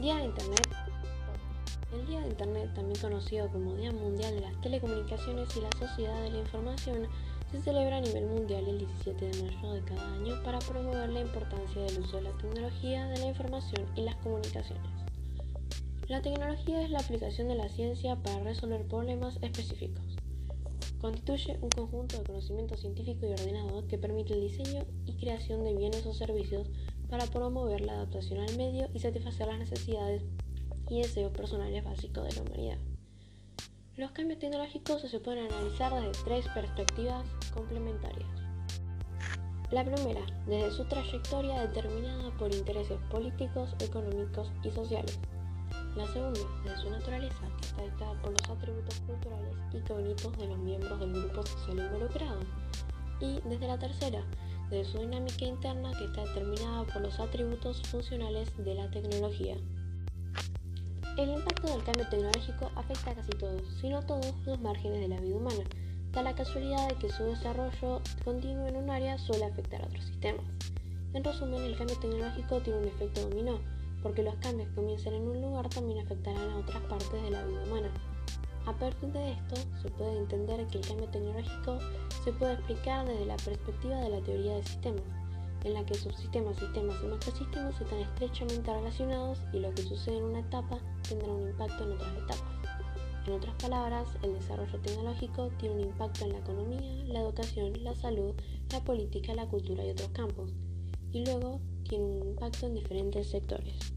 Día de Internet. El Día de Internet, también conocido como Día Mundial de las Telecomunicaciones y la Sociedad de la Información, se celebra a nivel mundial el 17 de mayo de cada año para promover la importancia del uso de la tecnología de la información y las comunicaciones. La tecnología es la aplicación de la ciencia para resolver problemas específicos. Constituye un conjunto de conocimiento científico y ordenado que permite el diseño y creación de bienes o servicios para promover la adaptación al medio y satisfacer las necesidades y deseos personales básicos de la humanidad. Los cambios tecnológicos se pueden analizar desde tres perspectivas complementarias. La primera, desde su trayectoria determinada por intereses políticos, económicos y sociales. La segunda, desde su naturaleza, que está dictada por los atributos culturales y cognitivos de los miembros del grupo social involucrado. Y desde la tercera, desde su dinámica interna, que está determinada por los atributos funcionales de la tecnología. El impacto del cambio tecnológico afecta a casi todos, si no todos, los márgenes de la vida humana. Da la casualidad de que su desarrollo continuo en un área suele afectar a otros sistemas. En resumen, el cambio tecnológico tiene un efecto dominó, porque los cambios que comienzan en un lugar también afectarán a otras partes de la vida humana. A partir de esto, se puede entender que el cambio tecnológico se puede explicar desde la perspectiva de la teoría de sistemas en la que subsistemas, sistemas y macrosistemas están estrechamente relacionados y lo que sucede en una etapa tendrá un impacto en otras etapas. En otras palabras, el desarrollo tecnológico tiene un impacto en la economía, la educación, la salud, la política, la cultura y otros campos, y luego tiene un impacto en diferentes sectores.